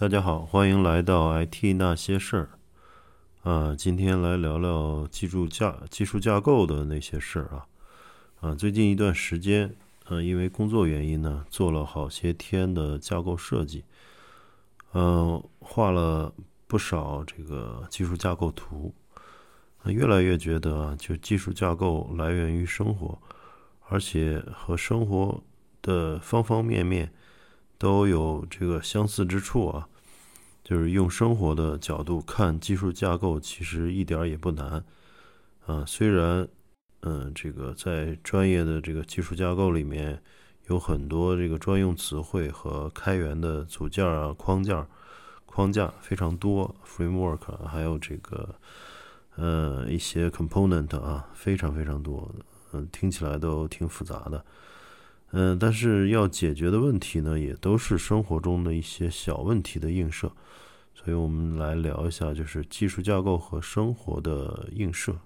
大家好，欢迎来到 IT 那些事儿。啊，今天来聊聊技术架技术架构的那些事儿啊。啊，最近一段时间，嗯，因为工作原因呢，做了好些天的架构设计，嗯，画了不少这个技术架构图。越来越觉得啊，就技术架构来源于生活，而且和生活的方方面面都有这个相似之处啊。就是用生活的角度看技术架构，其实一点也不难啊。虽然，嗯，这个在专业的这个技术架构里面有很多这个专用词汇和开源的组件啊、框架、框架非常多，framework 还有这个。呃，一些 component 啊，非常非常多，嗯，听起来都挺复杂的，嗯，但是要解决的问题呢，也都是生活中的一些小问题的映射，所以我们来聊一下，就是技术架构和生活的映射。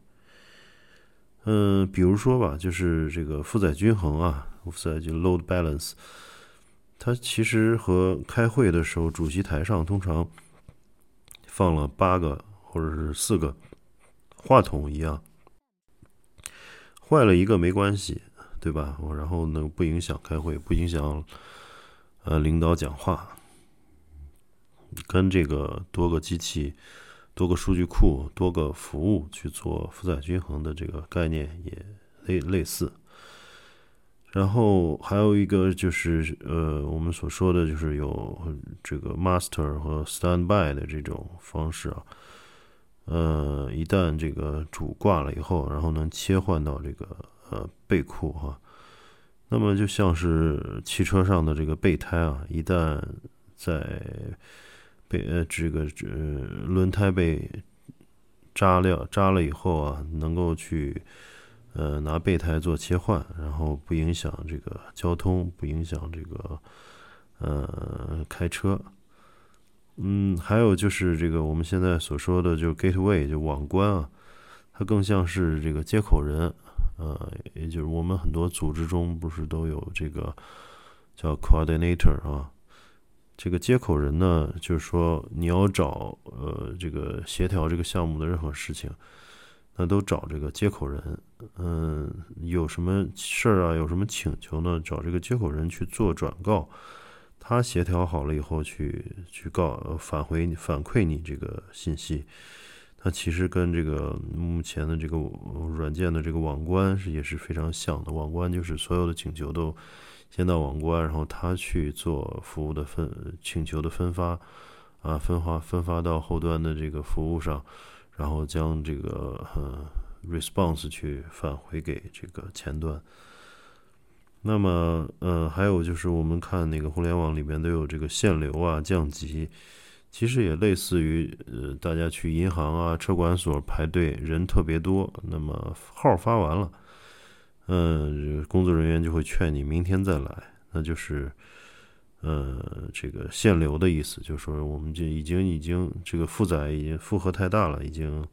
嗯，比如说吧，就是这个负载均衡啊，负载就 load balance，它其实和开会的时候主席台上通常放了八个或者是四个。话筒一样，坏了一个没关系，对吧？然后呢，不影响开会，不影响呃领导讲话。跟这个多个机器、多个数据库、多个服务去做负载均衡的这个概念也类类似。然后还有一个就是呃，我们所说的就是有这个 master 和 standby 的这种方式啊。呃，一旦这个主挂了以后，然后能切换到这个呃备库哈，那么就像是汽车上的这个备胎啊，一旦在被呃这个呃轮胎被扎了扎了以后啊，能够去呃拿备胎做切换，然后不影响这个交通，不影响这个呃开车。嗯，还有就是这个我们现在所说的，就 gateway 就网关啊，它更像是这个接口人，呃，也就是我们很多组织中不是都有这个叫 coordinator 啊，这个接口人呢，就是说你要找呃这个协调这个项目的任何事情，那都找这个接口人，嗯，有什么事儿啊，有什么请求呢，找这个接口人去做转告。他协调好了以后，去去告返回反馈你这个信息，它其实跟这个目前的这个软件的这个网关是也是非常像的。网关就是所有的请求都先到网关，然后他去做服务的分请求的分发啊，分发分发到后端的这个服务上，然后将这个呃 response 去返回给这个前端。那么，呃，还有就是我们看那个互联网里面都有这个限流啊、降级，其实也类似于呃，大家去银行啊、车管所排队，人特别多，那么号发完了，嗯，工作人员就会劝你明天再来，那就是，呃，这个限流的意思，就是说我们就已经已经这个负载已经负荷太大了，已经，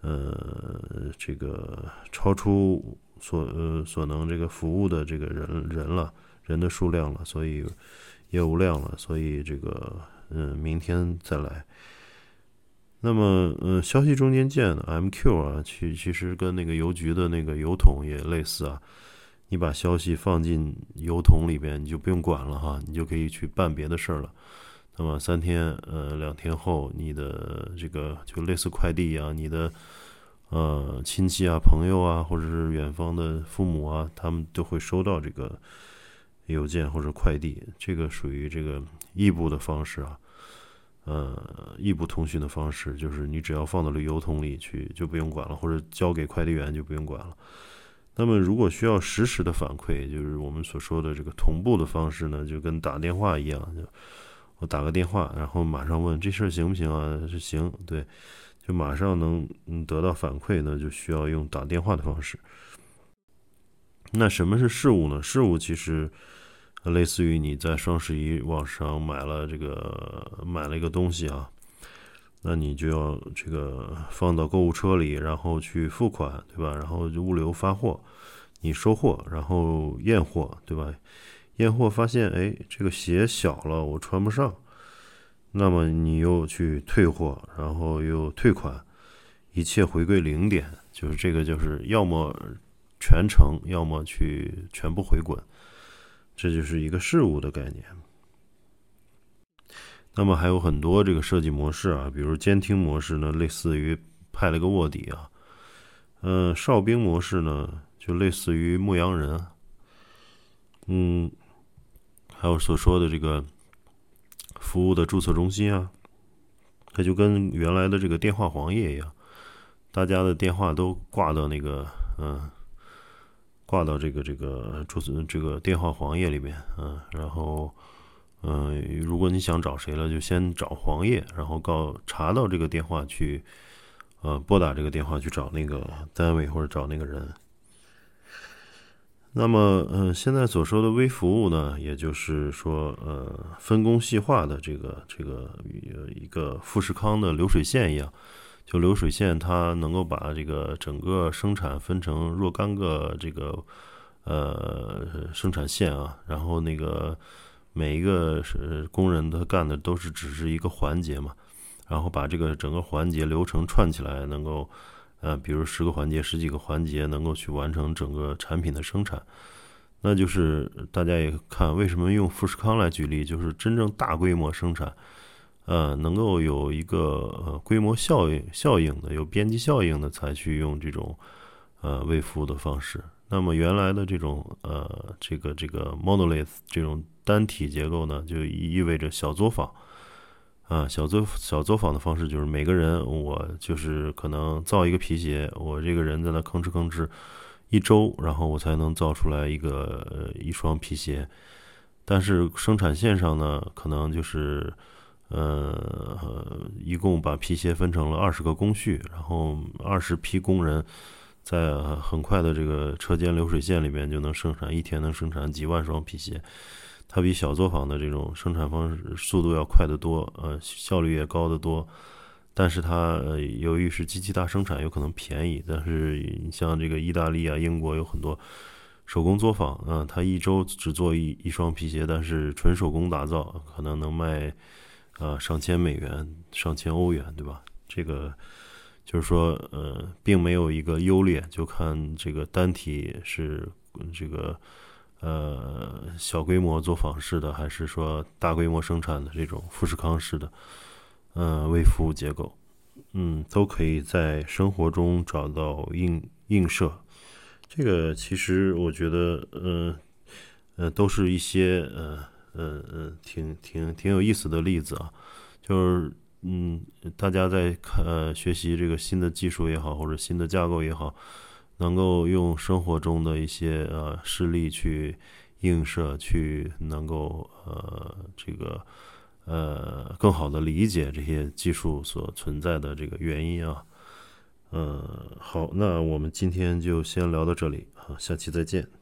呃，这个超出。所呃所能这个服务的这个人人了人的数量了，所以业务量了，所以这个嗯明天再来。那么嗯消息中间件 MQ 啊，其其实跟那个邮局的那个邮筒也类似啊。你把消息放进邮筒里边，你就不用管了哈，你就可以去办别的事儿了。那么三天呃两天后，你的这个就类似快递一样，你的。呃，亲戚啊、朋友啊，或者是远方的父母啊，他们都会收到这个邮件或者快递。这个属于这个异步的方式啊，呃，异步通讯的方式，就是你只要放到了邮筒里去，就不用管了，或者交给快递员就不用管了。那么，如果需要实时的反馈，就是我们所说的这个同步的方式呢，就跟打电话一样，就我打个电话，然后马上问这事儿行不行啊？是行，对。就马上能得到反馈呢，就需要用打电话的方式。那什么是事务呢？事务其实类似于你在双十一网上买了这个买了一个东西啊，那你就要这个放到购物车里，然后去付款，对吧？然后物流发货，你收货，然后验货，对吧？验货发现，哎，这个鞋小了，我穿不上。那么你又去退货，然后又退款，一切回归零点，就是这个就是要么全程，要么去全部回滚，这就是一个事物的概念。那么还有很多这个设计模式啊，比如监听模式呢，类似于派了个卧底啊，嗯，哨兵模式呢，就类似于牧羊人，嗯，还有所说的这个服务的注册中心啊，它就跟原来的这个电话黄页一样，大家的电话都挂到那个嗯，挂到这个这个注册这个电话黄页里面，嗯，然后。嗯，如果你想找谁了，就先找黄页，然后告查到这个电话去，呃，拨打这个电话去找那个单位或者找那个人。那么，嗯，现在所说的微服务呢，也就是说，呃，分工细化的这个这个一个富士康的流水线一样，就流水线它能够把这个整个生产分成若干个这个呃生产线啊，然后那个。每一个是工人，他干的都是只是一个环节嘛，然后把这个整个环节流程串起来，能够，呃，比如十个环节、十几个环节，能够去完成整个产品的生产。那就是大家也看，为什么用富士康来举例，就是真正大规模生产，呃，能够有一个呃规模效应效应的，有边际效应的，才去用这种呃微服务的方式。那么原来的这种呃这个这个 monolith 这种单体结构呢，就意味着小作坊啊，小作小作坊的方式就是每个人我就是可能造一个皮鞋，我这个人在那吭哧吭哧一周，然后我才能造出来一个一双皮鞋。但是生产线上呢，可能就是呃一共把皮鞋分成了二十个工序，然后二十批工人。在很快的这个车间流水线里面，就能生产一天能生产几万双皮鞋，它比小作坊的这种生产方式速度要快得多，呃，效率也高得多。但是它由于是机器大生产，有可能便宜。但是你像这个意大利啊、英国有很多手工作坊，啊，它一周只做一一双皮鞋，但是纯手工打造，可能能卖啊上千美元、上千欧元，对吧？这个。就是说，呃，并没有一个优劣，就看这个单体是这个呃小规模作坊式的，还是说大规模生产的这种富士康式的，呃，微服务结构，嗯，都可以在生活中找到映映射。这个其实我觉得，呃，呃，都是一些呃嗯嗯挺挺挺有意思的例子啊，就是。嗯，大家在看呃学习这个新的技术也好，或者新的架构也好，能够用生活中的一些呃事例去映射，去能够呃这个呃更好的理解这些技术所存在的这个原因啊。嗯，好，那我们今天就先聊到这里啊，下期再见。